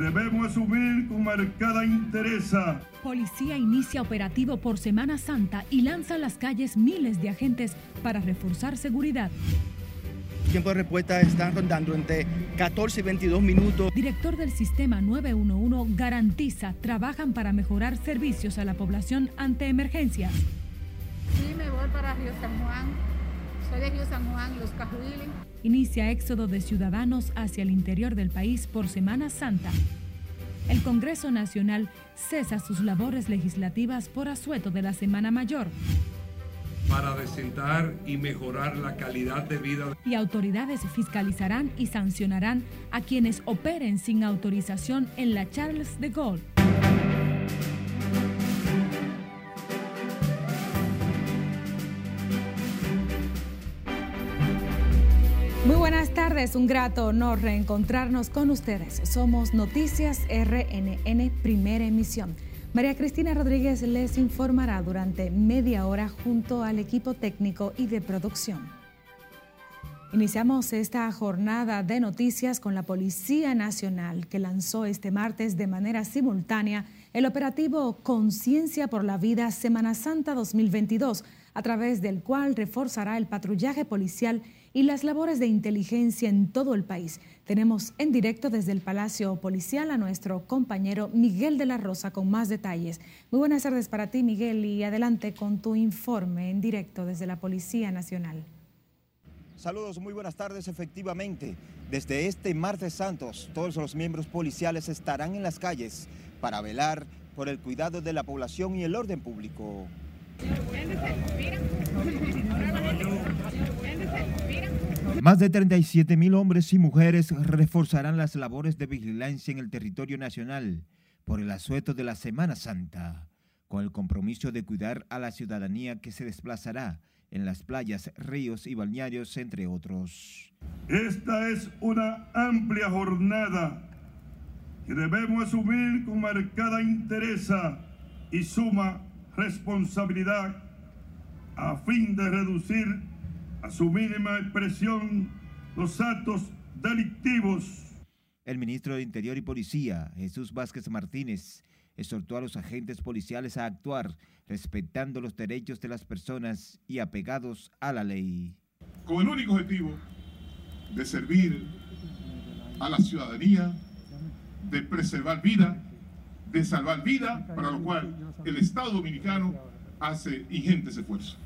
debemos asumir con marcada interesa. Policía inicia operativo por Semana Santa y lanza a las calles miles de agentes para reforzar seguridad. Tiempo de respuesta están rondando entre 14 y 22 minutos. Director del sistema 911 garantiza trabajan para mejorar servicios a la población ante emergencias. Sí, me voy para Río San Juan. Soy de Río San Juan, Los Cajuiles. Inicia éxodo de ciudadanos hacia el interior del país por Semana Santa. El Congreso Nacional cesa sus labores legislativas por asueto de la Semana Mayor. Para desentar y mejorar la calidad de vida. Y autoridades fiscalizarán y sancionarán a quienes operen sin autorización en la Charles de Gaulle. Muy buenas tardes, un grato honor reencontrarnos con ustedes. Somos Noticias RNN, primera emisión. María Cristina Rodríguez les informará durante media hora junto al equipo técnico y de producción. Iniciamos esta jornada de noticias con la Policía Nacional que lanzó este martes de manera simultánea el operativo Conciencia por la Vida Semana Santa 2022, a través del cual reforzará el patrullaje policial y las labores de inteligencia en todo el país. Tenemos en directo desde el Palacio Policial a nuestro compañero Miguel de la Rosa con más detalles. Muy buenas tardes para ti, Miguel, y adelante con tu informe en directo desde la Policía Nacional. Saludos, muy buenas tardes. Efectivamente, desde este martes santos, todos los miembros policiales estarán en las calles para velar por el cuidado de la población y el orden público. Más de 37 mil hombres y mujeres reforzarán las labores de vigilancia en el territorio nacional por el asueto de la Semana Santa, con el compromiso de cuidar a la ciudadanía que se desplazará en las playas, ríos y balnearios, entre otros. Esta es una amplia jornada que debemos asumir con marcada interesa y suma responsabilidad a fin de reducir a su mínima expresión los actos delictivos. El ministro de Interior y Policía, Jesús Vázquez Martínez, exhortó a los agentes policiales a actuar respetando los derechos de las personas y apegados a la ley. Con el único objetivo de servir a la ciudadanía, de preservar vida, de salvar vida, para lo cual el Estado Dominicano hace ingentes esfuerzos.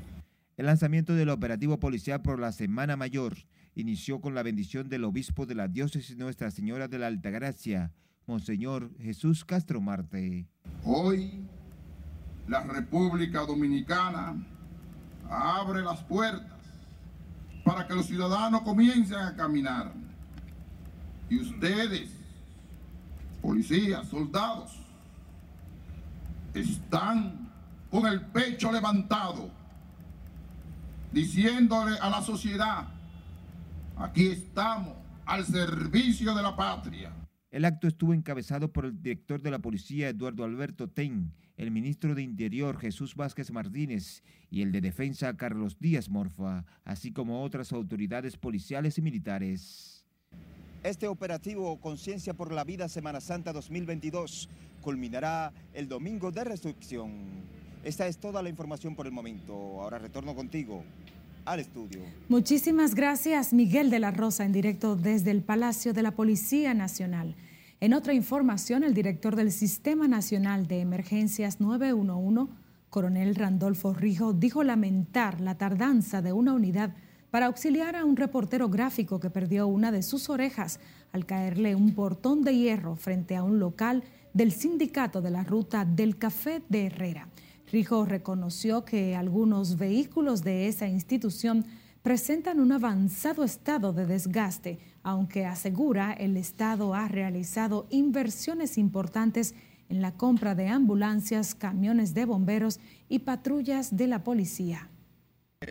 El lanzamiento del operativo policial por la Semana Mayor inició con la bendición del obispo de la diócesis Nuestra Señora de la Altagracia, Monseñor Jesús Castro Marte. Hoy la República Dominicana abre las puertas para que los ciudadanos comiencen a caminar. Y ustedes, policías, soldados, están con el pecho levantado, diciéndole a la sociedad, aquí estamos al servicio de la patria. El acto estuvo encabezado por el director de la policía Eduardo Alberto Ten, el ministro de Interior Jesús Vázquez Martínez y el de Defensa Carlos Díaz Morfa, así como otras autoridades policiales y militares. Este operativo Conciencia por la Vida Semana Santa 2022 culminará el domingo de resurrección. Esta es toda la información por el momento. Ahora retorno contigo al estudio. Muchísimas gracias, Miguel de la Rosa, en directo desde el Palacio de la Policía Nacional. En otra información, el director del Sistema Nacional de Emergencias 911, coronel Randolfo Rijo, dijo lamentar la tardanza de una unidad para auxiliar a un reportero gráfico que perdió una de sus orejas al caerle un portón de hierro frente a un local del sindicato de la ruta del Café de Herrera. Rijo reconoció que algunos vehículos de esa institución presentan un avanzado estado de desgaste, aunque asegura el Estado ha realizado inversiones importantes en la compra de ambulancias, camiones de bomberos y patrullas de la policía.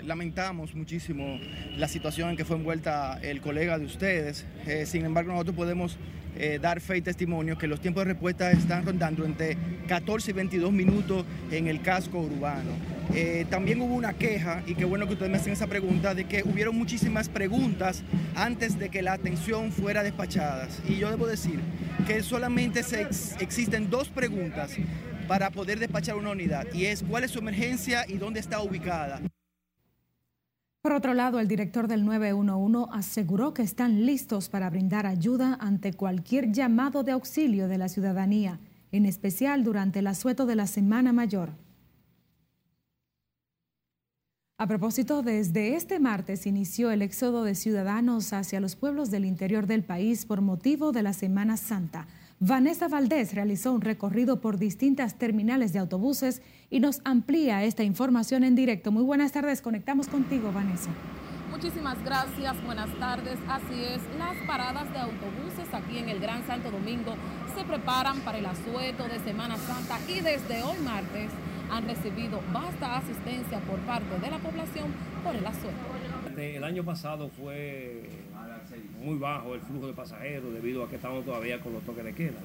Lamentamos muchísimo la situación en que fue envuelta el colega de ustedes. Eh, sin embargo, nosotros podemos eh, dar fe y testimonio que los tiempos de respuesta están rondando entre 14 y 22 minutos en el casco urbano. Eh, también hubo una queja, y qué bueno que ustedes me hacen esa pregunta, de que hubieron muchísimas preguntas antes de que la atención fuera despachada. Y yo debo decir que solamente se existen dos preguntas para poder despachar una unidad, y es cuál es su emergencia y dónde está ubicada. Por otro lado, el director del 911 aseguró que están listos para brindar ayuda ante cualquier llamado de auxilio de la ciudadanía, en especial durante el asueto de la Semana Mayor. A propósito, desde este martes inició el éxodo de ciudadanos hacia los pueblos del interior del país por motivo de la Semana Santa. Vanessa Valdés realizó un recorrido por distintas terminales de autobuses y nos amplía esta información en directo. Muy buenas tardes, conectamos contigo, Vanessa. Muchísimas gracias, buenas tardes. Así es, las paradas de autobuses aquí en el Gran Santo Domingo se preparan para el asueto de Semana Santa y desde hoy martes han recibido vasta asistencia por parte de la población por el asueto. El año pasado fue muy bajo el flujo de pasajeros debido a que estamos todavía con los toques de queda.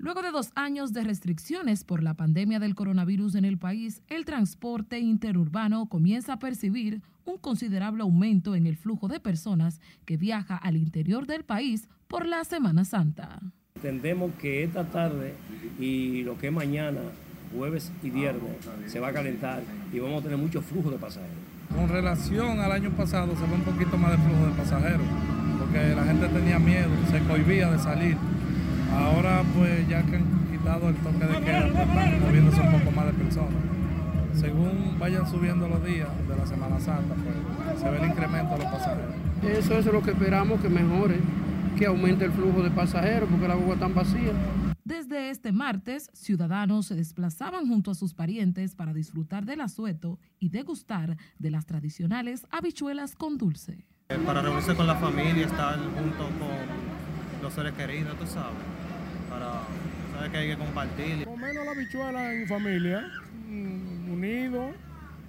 Luego de dos años de restricciones por la pandemia del coronavirus en el país, el transporte interurbano comienza a percibir un considerable aumento en el flujo de personas que viaja al interior del país por la Semana Santa. Entendemos que esta tarde y lo que es mañana, jueves y viernes, se va a calentar y vamos a tener mucho flujo de pasajeros. Con relación al año pasado se ve un poquito más de flujo de pasajeros porque la gente tenía miedo, se cohibía de salir. Ahora pues ya que han quitado el toque de queda, pues están moviéndose un poco más de personas. Según vayan subiendo los días de la Semana Santa, pues se ve el incremento de los pasajeros. Eso es lo que esperamos que mejore, que aumente el flujo de pasajeros porque la agua está vacía. Desde este martes, ciudadanos se desplazaban junto a sus parientes para disfrutar del asueto y degustar de las tradicionales habichuelas con dulce. Para reunirse con la familia, estar junto con los seres queridos, tú sabes. Para, sabes que hay que compartir. Por menos la bichuela en familia, mm, unido,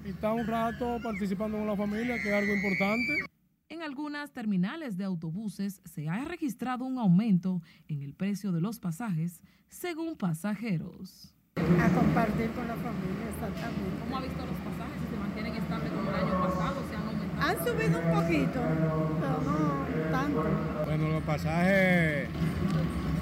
y estar un rato participando con la familia, que es algo importante. En algunas terminales de autobuses se ha registrado un aumento en el precio de los pasajes según pasajeros. A compartir con la familia, exactamente. ¿Cómo ha visto los pasajes? ¿Se mantienen estables como el año pasado? ¿Se han han subido un poquito, pero no tanto. Bueno, los pasajes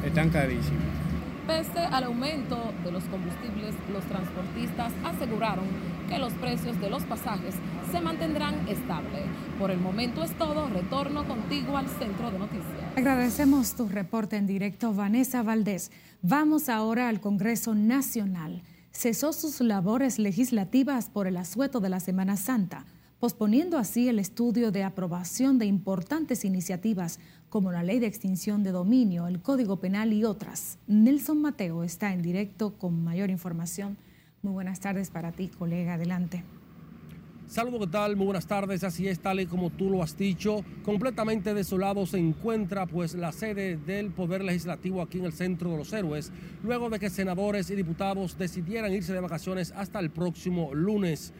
están carísimos. Pese al aumento de los combustibles, los transportistas aseguraron que los precios de los pasajes se mantendrán estables. Por el momento es todo. Retorno contigo al centro de noticias. Agradecemos tu reporte en directo, Vanessa Valdés. Vamos ahora al Congreso Nacional. Cesó sus labores legislativas por el asueto de la Semana Santa posponiendo así el estudio de aprobación de importantes iniciativas como la ley de extinción de dominio, el Código Penal y otras. Nelson Mateo está en directo con mayor información. Muy buenas tardes para ti, colega. Adelante. Saludos, ¿qué tal? Muy buenas tardes. Así es, tal y como tú lo has dicho, completamente desolado se encuentra pues la sede del Poder Legislativo aquí en el Centro de los Héroes, luego de que senadores y diputados decidieran irse de vacaciones hasta el próximo lunes.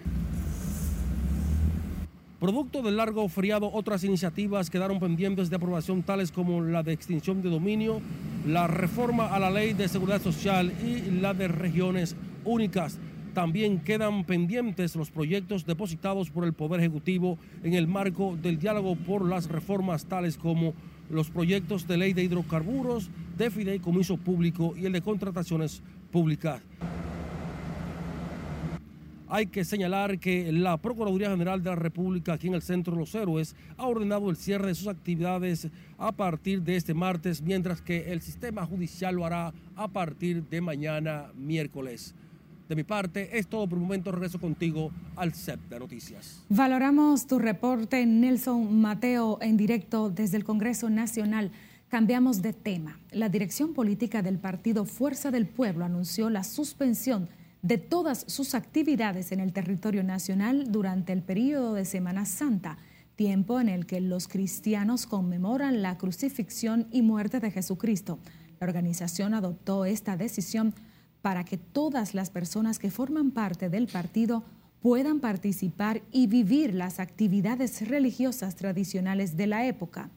Producto del largo feriado, otras iniciativas quedaron pendientes de aprobación, tales como la de extinción de dominio, la reforma a la ley de seguridad social y la de regiones únicas. También quedan pendientes los proyectos depositados por el Poder Ejecutivo en el marco del diálogo por las reformas, tales como los proyectos de ley de hidrocarburos, de fideicomiso público y el de contrataciones públicas. Hay que señalar que la Procuraduría General de la República aquí en el Centro de los Héroes ha ordenado el cierre de sus actividades a partir de este martes, mientras que el sistema judicial lo hará a partir de mañana miércoles. De mi parte, es todo por el momento. Regreso contigo al CEP de Noticias. Valoramos tu reporte, Nelson Mateo, en directo desde el Congreso Nacional. Cambiamos de tema. La dirección política del partido Fuerza del Pueblo anunció la suspensión de todas sus actividades en el territorio nacional durante el periodo de Semana Santa, tiempo en el que los cristianos conmemoran la crucifixión y muerte de Jesucristo. La organización adoptó esta decisión para que todas las personas que forman parte del partido puedan participar y vivir las actividades religiosas tradicionales de la época.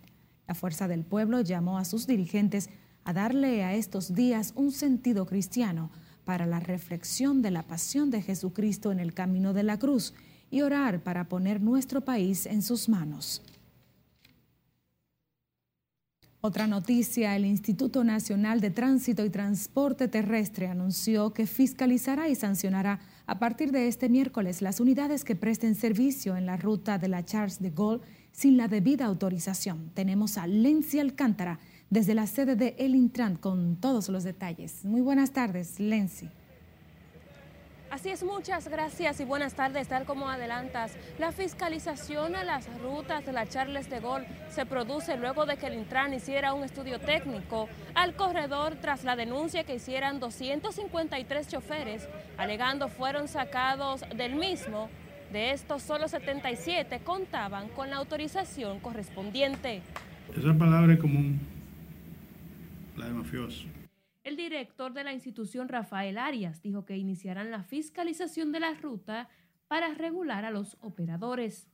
La Fuerza del Pueblo llamó a sus dirigentes a darle a estos días un sentido cristiano para la reflexión de la pasión de Jesucristo en el camino de la cruz y orar para poner nuestro país en sus manos. Otra noticia, el Instituto Nacional de Tránsito y Transporte Terrestre anunció que fiscalizará y sancionará a partir de este miércoles las unidades que presten servicio en la ruta de la Charles de Gaulle sin la debida autorización. Tenemos a Lenzi Alcántara desde la sede de El Intran con todos los detalles. Muy buenas tardes, Lenzi. Así es, muchas gracias y buenas tardes. Tal como adelantas, la fiscalización a las rutas de la Charles de Gaulle se produce luego de que el Intran hiciera un estudio técnico al corredor tras la denuncia que hicieran 253 choferes, alegando fueron sacados del mismo. De estos, solo 77 contaban con la autorización correspondiente. Esa palabra es común, la de mafioso. El director de la institución, Rafael Arias, dijo que iniciarán la fiscalización de la ruta para regular a los operadores.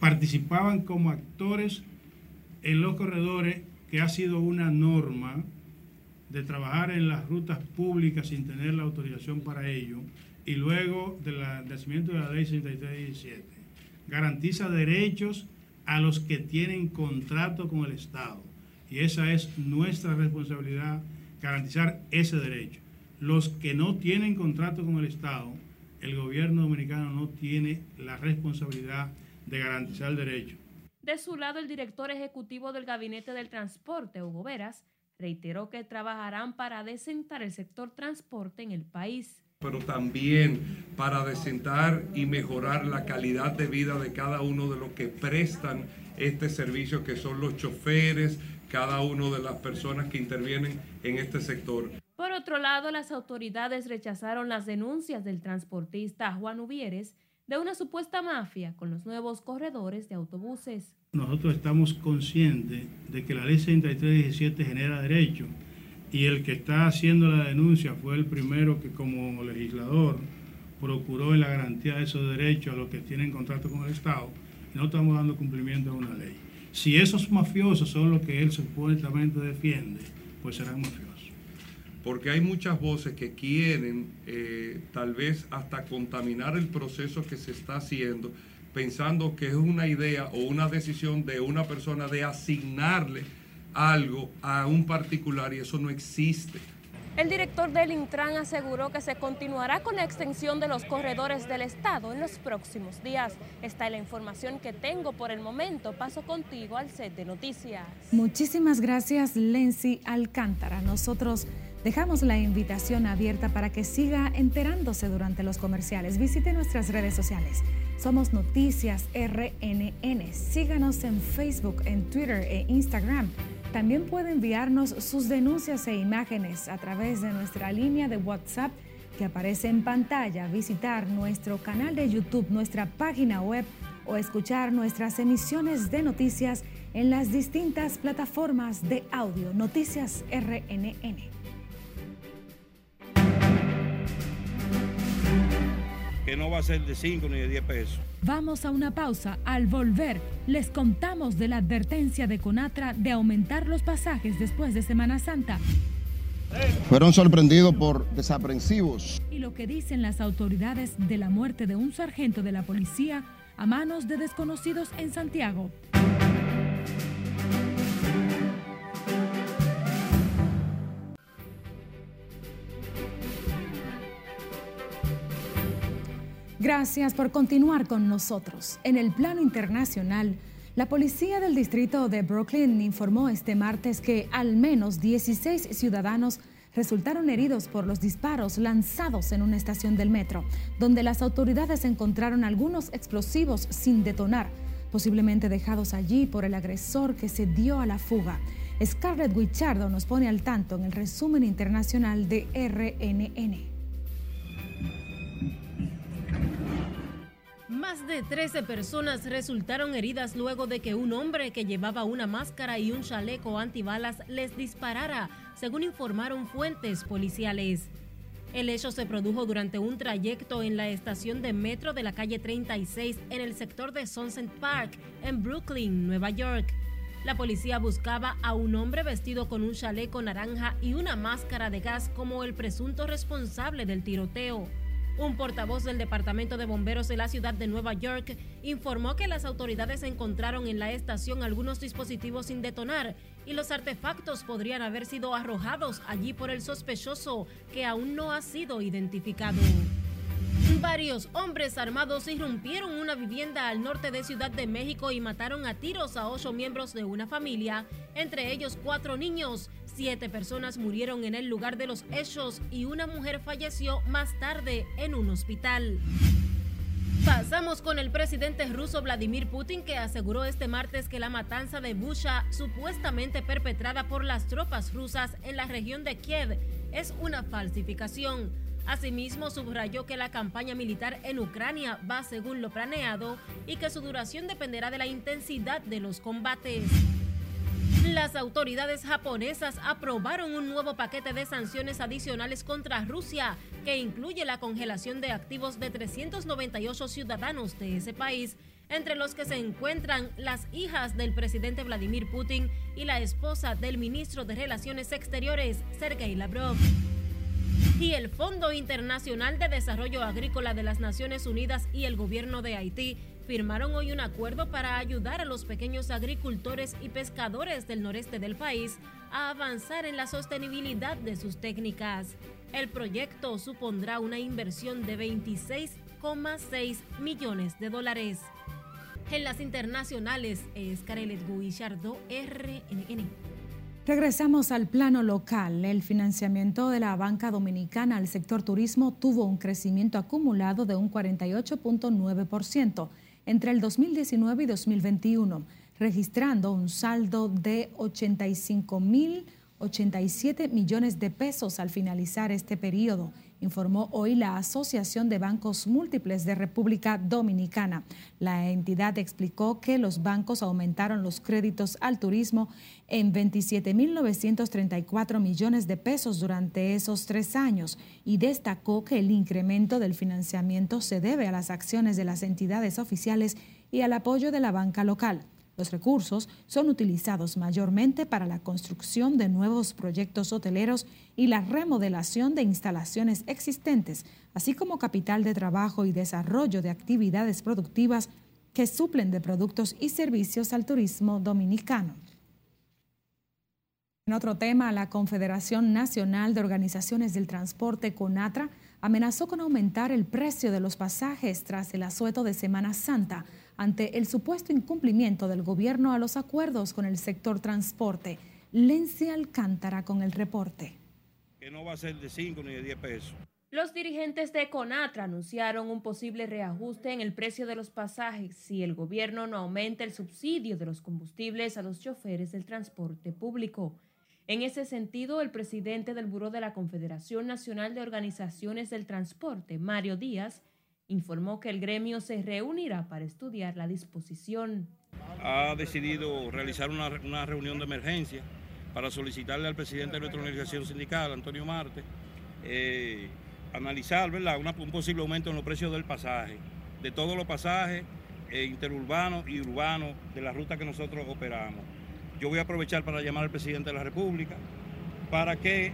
Participaban como actores en los corredores, que ha sido una norma de trabajar en las rutas públicas sin tener la autorización para ello, y luego del nacimiento de la ley 6317. Garantiza derechos a los que tienen contrato con el Estado. Y esa es nuestra responsabilidad garantizar ese derecho. Los que no tienen contrato con el Estado, el gobierno dominicano no tiene la responsabilidad de garantizar el derecho. De su lado, el director ejecutivo del Gabinete del Transporte, Hugo Veras, reiteró que trabajarán para desentar el sector transporte en el país. Pero también para desentar y mejorar la calidad de vida de cada uno de los que prestan este servicio, que son los choferes, cada una de las personas que intervienen en este sector. Por otro lado, las autoridades rechazaron las denuncias del transportista Juan Uvieres de una supuesta mafia con los nuevos corredores de autobuses. Nosotros estamos conscientes de que la ley 6317 genera derecho y el que está haciendo la denuncia fue el primero que como legislador procuró en la garantía de esos derechos a los que tienen contrato con el Estado no estamos dando cumplimiento a una ley. Si esos mafiosos son los que él supuestamente defiende, pues serán mafiosos. Porque hay muchas voces que quieren eh, tal vez hasta contaminar el proceso que se está haciendo, pensando que es una idea o una decisión de una persona de asignarle algo a un particular y eso no existe. El director del Intran aseguró que se continuará con la extensión de los corredores del Estado en los próximos días. Esta es la información que tengo por el momento. Paso contigo al set de noticias. Muchísimas gracias, Lenzi Alcántara. Nosotros dejamos la invitación abierta para que siga enterándose durante los comerciales. Visite nuestras redes sociales. Somos Noticias RNN. Síganos en Facebook, en Twitter e Instagram. También puede enviarnos sus denuncias e imágenes a través de nuestra línea de WhatsApp que aparece en pantalla, visitar nuestro canal de YouTube, nuestra página web o escuchar nuestras emisiones de noticias en las distintas plataformas de audio Noticias RNN. Que no va a ser de 5 ni de 10 pesos. Vamos a una pausa. Al volver, les contamos de la advertencia de Conatra de aumentar los pasajes después de Semana Santa. Fueron sorprendidos por desaprensivos. Y lo que dicen las autoridades de la muerte de un sargento de la policía a manos de desconocidos en Santiago. Gracias por continuar con nosotros. En el plano internacional, la policía del distrito de Brooklyn informó este martes que al menos 16 ciudadanos resultaron heridos por los disparos lanzados en una estación del metro, donde las autoridades encontraron algunos explosivos sin detonar, posiblemente dejados allí por el agresor que se dio a la fuga. Scarlett Wichardo nos pone al tanto en el resumen internacional de RNN. Más de 13 personas resultaron heridas luego de que un hombre que llevaba una máscara y un chaleco antibalas les disparara, según informaron fuentes policiales. El hecho se produjo durante un trayecto en la estación de metro de la calle 36 en el sector de Sunset Park, en Brooklyn, Nueva York. La policía buscaba a un hombre vestido con un chaleco naranja y una máscara de gas como el presunto responsable del tiroteo. Un portavoz del Departamento de Bomberos de la ciudad de Nueva York informó que las autoridades encontraron en la estación algunos dispositivos sin detonar y los artefactos podrían haber sido arrojados allí por el sospechoso que aún no ha sido identificado. Varios hombres armados irrumpieron una vivienda al norte de Ciudad de México y mataron a tiros a ocho miembros de una familia, entre ellos cuatro niños. Siete personas murieron en el lugar de los hechos y una mujer falleció más tarde en un hospital. Pasamos con el presidente ruso Vladimir Putin que aseguró este martes que la matanza de Busha, supuestamente perpetrada por las tropas rusas en la región de Kiev, es una falsificación. Asimismo, subrayó que la campaña militar en Ucrania va según lo planeado y que su duración dependerá de la intensidad de los combates. Las autoridades japonesas aprobaron un nuevo paquete de sanciones adicionales contra Rusia que incluye la congelación de activos de 398 ciudadanos de ese país, entre los que se encuentran las hijas del presidente Vladimir Putin y la esposa del ministro de Relaciones Exteriores, Sergei Lavrov. Y el Fondo Internacional de Desarrollo Agrícola de las Naciones Unidas y el gobierno de Haití firmaron hoy un acuerdo para ayudar a los pequeños agricultores y pescadores del noreste del país a avanzar en la sostenibilidad de sus técnicas. El proyecto supondrá una inversión de 26,6 millones de dólares. En las internacionales es Carelet Guillardo, RNN. Regresamos al plano local. El financiamiento de la banca dominicana al sector turismo tuvo un crecimiento acumulado de un 48.9% entre el 2019 y 2021, registrando un saldo de 85.087 millones de pesos al finalizar este periodo informó hoy la Asociación de Bancos Múltiples de República Dominicana. La entidad explicó que los bancos aumentaron los créditos al turismo en 27.934 millones de pesos durante esos tres años y destacó que el incremento del financiamiento se debe a las acciones de las entidades oficiales y al apoyo de la banca local. Los recursos son utilizados mayormente para la construcción de nuevos proyectos hoteleros y la remodelación de instalaciones existentes, así como capital de trabajo y desarrollo de actividades productivas que suplen de productos y servicios al turismo dominicano. En otro tema, la Confederación Nacional de Organizaciones del Transporte, CONATRA, amenazó con aumentar el precio de los pasajes tras el asueto de Semana Santa ante el supuesto incumplimiento del gobierno a los acuerdos con el sector transporte. Lenzi Alcántara con el reporte. Que no va a ser de 5 ni de 10 pesos. Los dirigentes de Conatra anunciaron un posible reajuste en el precio de los pasajes si el gobierno no aumenta el subsidio de los combustibles a los choferes del transporte público. En ese sentido, el presidente del Buró de la Confederación Nacional de Organizaciones del Transporte, Mario Díaz, informó que el gremio se reunirá para estudiar la disposición. Ha decidido realizar una, reunión de emergencia para solicitarle al presidente de nuestra organización sindical, Antonio Marte, eh, analizar ¿verdad? un posible aumento en los precios del pasaje, de todos los pasajes eh, interurbanos y urbanos de la ruta que nosotros operamos. Yo voy a aprovechar para llamar al presidente de la República para que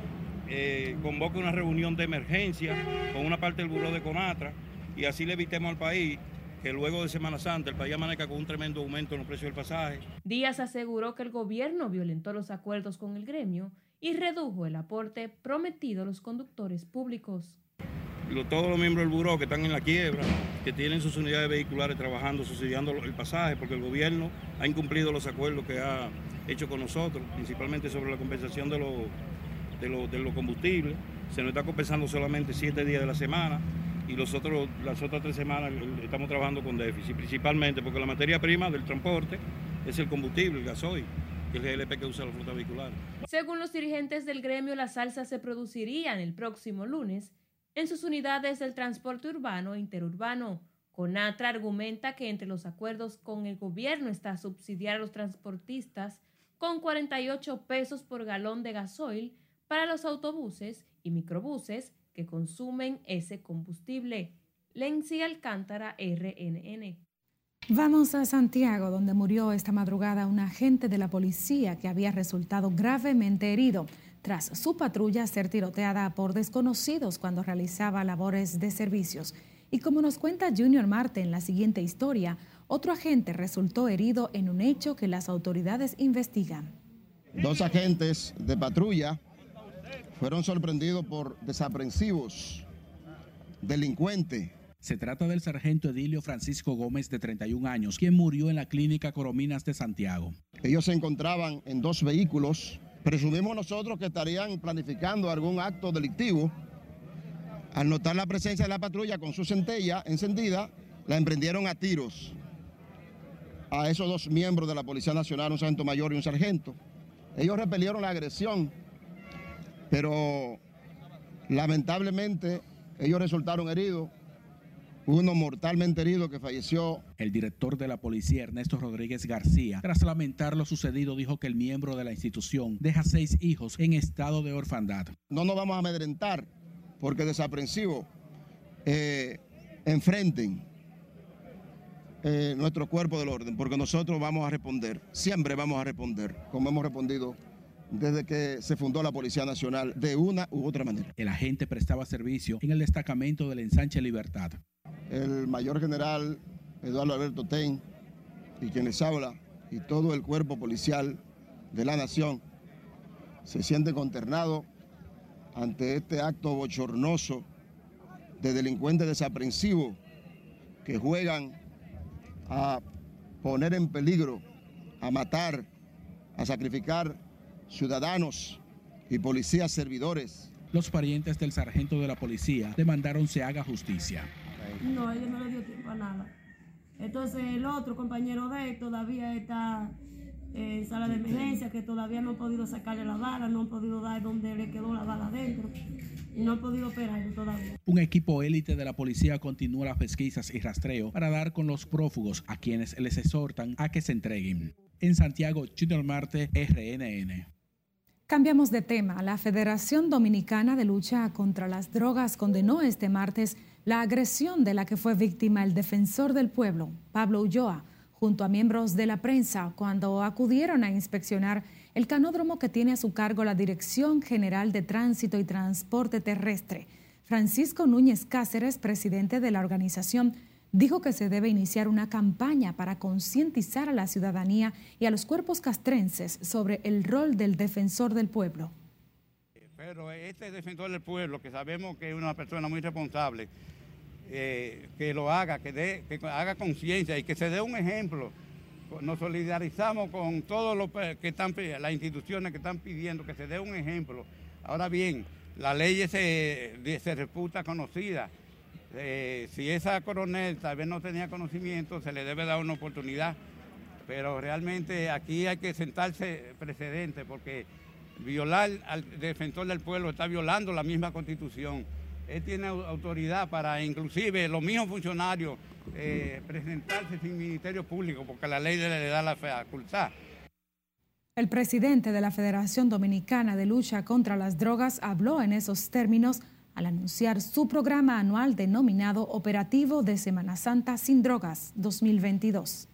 eh, convoque una reunión de emergencia con una parte del Buró de Conatra y así le evitemos al país que luego de Semana Santa el país amanezca con un tremendo aumento en los precios del pasaje. Díaz aseguró que el gobierno violentó los acuerdos con el gremio y redujo el aporte prometido a los conductores públicos. todos los miembros del buró que están en la quiebra, que tienen sus unidades vehiculares trabajando, subsidiando el pasaje, porque el gobierno ha incumplido los acuerdos que ha hecho con nosotros, principalmente sobre la compensación de los, de de los combustibles. Se nos está compensando solamente siete días de la semana y los otros, las otras tres semanas estamos trabajando con déficit, principalmente porque la materia prima del transporte es el combustible, el gasoil, que es el GLP que usa la flota vehicular. Según los dirigentes del gremio, las salsas se producirían el próximo lunes en sus unidades del transporte urbano e interurbano. Conatra argumenta que entre los acuerdos con el gobierno está subsidiar a los transportistas con 48 pesos por galón de gasoil para los autobuses y microbuses que consumen ese combustible. Lenzi Alcántara, RNN. Vamos a Santiago, donde murió esta madrugada un agente de la policía que había resultado gravemente herido tras su patrulla ser tiroteada por desconocidos cuando realizaba labores de servicios. Y como nos cuenta Junior Marte en la siguiente historia, otro agente resultó herido en un hecho que las autoridades investigan. Dos agentes de patrulla fueron sorprendidos por desaprensivos, delincuentes. Se trata del sargento Edilio Francisco Gómez, de 31 años, quien murió en la clínica Corominas de Santiago. Ellos se encontraban en dos vehículos. Presumimos nosotros que estarían planificando algún acto delictivo. Al notar la presencia de la patrulla con su centella encendida, la emprendieron a tiros a esos dos miembros de la Policía Nacional, un sargento mayor y un sargento. Ellos repelieron la agresión, pero lamentablemente ellos resultaron heridos uno mortalmente herido que falleció. El director de la policía, Ernesto Rodríguez García, tras lamentar lo sucedido, dijo que el miembro de la institución deja seis hijos en estado de orfandad. No nos vamos a amedrentar porque desaprensivos eh, enfrenten eh, nuestro cuerpo del orden, porque nosotros vamos a responder, siempre vamos a responder, como hemos respondido desde que se fundó la Policía Nacional, de una u otra manera. El agente prestaba servicio en el destacamento del ensanche Libertad. El mayor general Eduardo Alberto Ten y quienes habla y todo el cuerpo policial de la nación se siente consternado ante este acto bochornoso de delincuentes desaprensivos que juegan a poner en peligro, a matar, a sacrificar ciudadanos y policías servidores. Los parientes del sargento de la policía demandaron se haga justicia. No, ellos no le dio tiempo a nada. Entonces el otro compañero de él todavía está en sala de emergencia, que todavía no han podido sacarle la bala, no han podido dar donde le quedó la bala adentro y no han podido operarlo todavía. Un equipo élite de la policía continúa las pesquisas y rastreo para dar con los prófugos a quienes les exhortan a que se entreguen. En Santiago, Junior Marte, RNN. Cambiamos de tema. La Federación Dominicana de Lucha contra las Drogas condenó este martes la agresión de la que fue víctima el defensor del pueblo, Pablo Ulloa, junto a miembros de la prensa cuando acudieron a inspeccionar el canódromo que tiene a su cargo la Dirección General de Tránsito y Transporte Terrestre. Francisco Núñez Cáceres, presidente de la organización, dijo que se debe iniciar una campaña para concientizar a la ciudadanía y a los cuerpos castrenses sobre el rol del defensor del pueblo. Pero este defensor del pueblo, que sabemos que es una persona muy responsable, eh, que lo haga, que, dé, que haga conciencia y que se dé un ejemplo. Nos solidarizamos con todos los que están, las instituciones que están pidiendo que se dé un ejemplo. Ahora bien, la ley se, se reputa conocida. Eh, si esa coronel tal vez no tenía conocimiento, se le debe dar una oportunidad. Pero realmente aquí hay que sentarse precedente porque violar al defensor del pueblo está violando la misma constitución. Él tiene autoridad para inclusive los mismos funcionarios eh, presentarse sin ministerio público porque la ley le da la facultad. El presidente de la Federación Dominicana de Lucha contra las Drogas habló en esos términos al anunciar su programa anual denominado Operativo de Semana Santa sin Drogas 2022.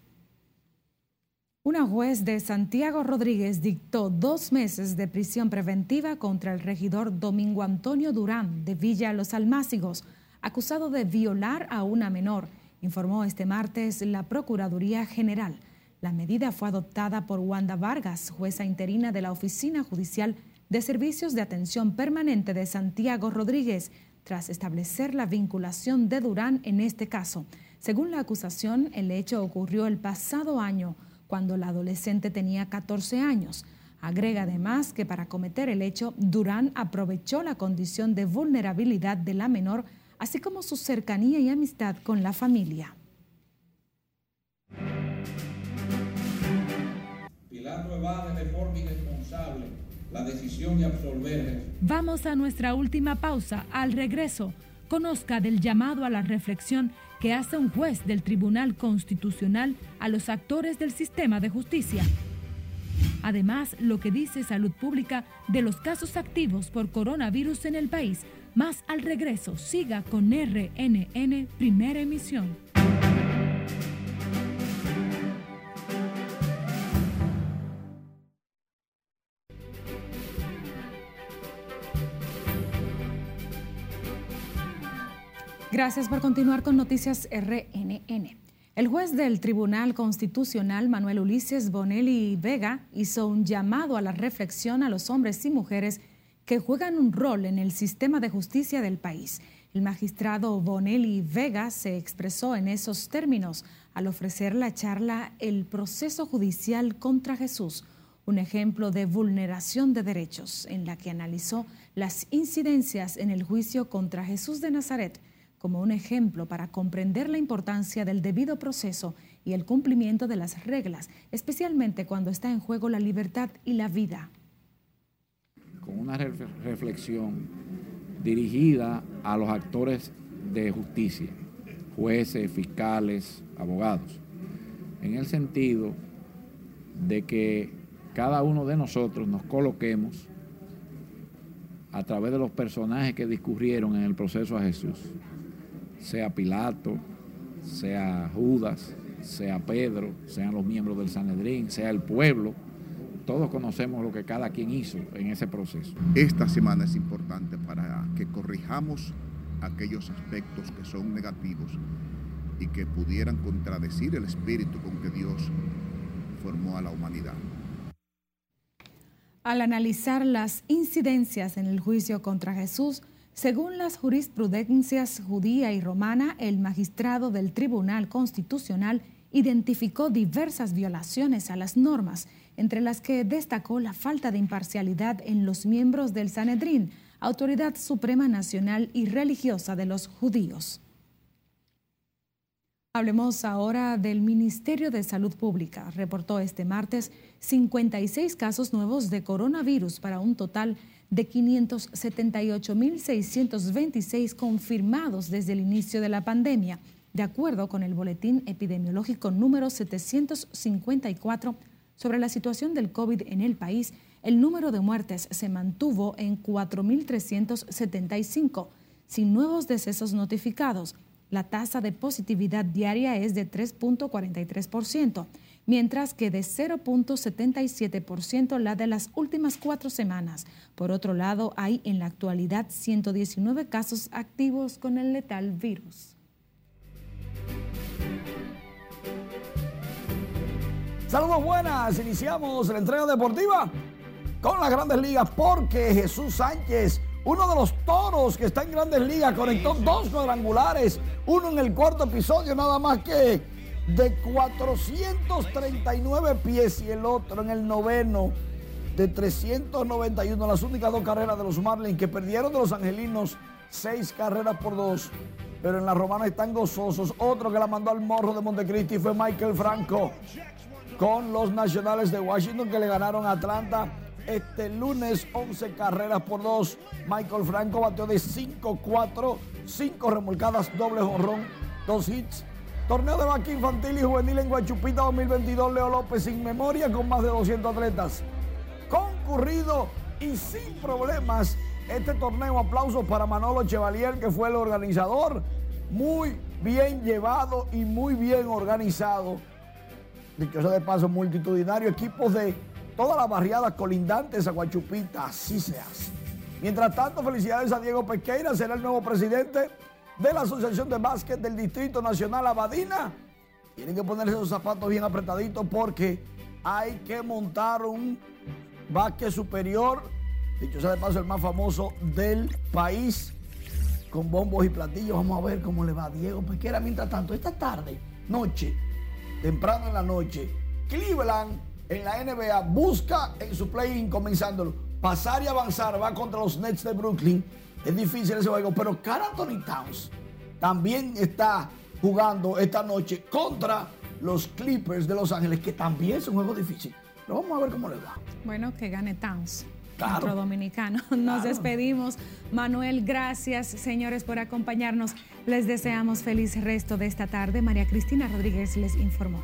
Una juez de Santiago Rodríguez dictó dos meses de prisión preventiva contra el regidor Domingo Antonio Durán de Villa Los Almácigos, acusado de violar a una menor, informó este martes la Procuraduría General. La medida fue adoptada por Wanda Vargas, jueza interina de la Oficina Judicial de Servicios de Atención Permanente de Santiago Rodríguez, tras establecer la vinculación de Durán en este caso. Según la acusación, el hecho ocurrió el pasado año cuando la adolescente tenía 14 años. Agrega además que para cometer el hecho, Durán aprovechó la condición de vulnerabilidad de la menor, así como su cercanía y amistad con la familia. Pilar de forma irresponsable la decisión de absolver. Vamos a nuestra última pausa. Al regreso, conozca del llamado a la reflexión que hace un juez del Tribunal Constitucional a los actores del sistema de justicia. Además, lo que dice Salud Pública de los casos activos por coronavirus en el país. Más al regreso, siga con RNN Primera Emisión. Gracias por continuar con Noticias RNN. El juez del Tribunal Constitucional, Manuel Ulises Bonelli Vega, hizo un llamado a la reflexión a los hombres y mujeres que juegan un rol en el sistema de justicia del país. El magistrado Bonelli Vega se expresó en esos términos al ofrecer la charla El proceso judicial contra Jesús, un ejemplo de vulneración de derechos, en la que analizó las incidencias en el juicio contra Jesús de Nazaret como un ejemplo para comprender la importancia del debido proceso y el cumplimiento de las reglas, especialmente cuando está en juego la libertad y la vida. Con una reflexión dirigida a los actores de justicia, jueces, fiscales, abogados, en el sentido de que cada uno de nosotros nos coloquemos a través de los personajes que discurrieron en el proceso a Jesús sea Pilato, sea Judas, sea Pedro, sean los miembros del Sanedrín, sea el pueblo, todos conocemos lo que cada quien hizo en ese proceso. Esta semana es importante para que corrijamos aquellos aspectos que son negativos y que pudieran contradecir el espíritu con que Dios formó a la humanidad. Al analizar las incidencias en el juicio contra Jesús, según las jurisprudencias judía y romana, el magistrado del Tribunal Constitucional identificó diversas violaciones a las normas, entre las que destacó la falta de imparcialidad en los miembros del Sanedrín, autoridad suprema nacional y religiosa de los judíos. Hablemos ahora del Ministerio de Salud Pública. Reportó este martes 56 casos nuevos de coronavirus para un total de de 578.626 confirmados desde el inicio de la pandemia, de acuerdo con el boletín epidemiológico número 754 sobre la situación del COVID en el país. El número de muertes se mantuvo en 4.375, sin nuevos decesos notificados. La tasa de positividad diaria es de 3.43% mientras que de 0.77% la de las últimas cuatro semanas. Por otro lado, hay en la actualidad 119 casos activos con el letal virus. Saludos buenas, iniciamos la entrega deportiva con las grandes ligas porque Jesús Sánchez, uno de los toros que está en grandes ligas, conectó dos cuadrangulares, uno en el cuarto episodio nada más que de 439 pies y el otro en el noveno de 391. Las únicas dos carreras de los Marlins que perdieron de los Angelinos, seis carreras por dos. Pero en la romana están gozosos. Otro que la mandó al morro de Montecristi fue Michael Franco con los Nacionales de Washington que le ganaron a Atlanta este lunes 11 carreras por dos. Michael Franco bateó de 5-4, 5 remolcadas, doble jonrón, dos hits Torneo de vaca infantil y juvenil en Guachupita 2022, Leo López sin memoria con más de 200 atletas. Concurrido y sin problemas este torneo. Aplausos para Manolo Chevalier, que fue el organizador. Muy bien llevado y muy bien organizado. Dicho sea de paso, multitudinario, equipos de todas las barriadas colindantes a Guachupita, así se hace. Mientras tanto, felicidades a Diego Pequeira, será el nuevo presidente de la Asociación de Básquet del Distrito Nacional Abadina. Tienen que ponerse esos zapatos bien apretaditos porque hay que montar un básquet superior, dicho sea de paso, el más famoso del país, con bombos y platillos. Vamos a ver cómo le va a Diego Pequera. Mientras tanto, esta tarde, noche, temprano en la noche, Cleveland en la NBA busca en su play-in comenzándolo, pasar y avanzar, va contra los Nets de Brooklyn es difícil ese juego, pero Carl Anthony Towns también está jugando esta noche contra los Clippers de Los Ángeles, que también es un juego difícil. Pero vamos a ver cómo le va. Bueno, que gane Towns. Claro. dominicano. Nos despedimos. Manuel, gracias, señores, por acompañarnos. Les deseamos feliz resto de esta tarde. María Cristina Rodríguez les informó.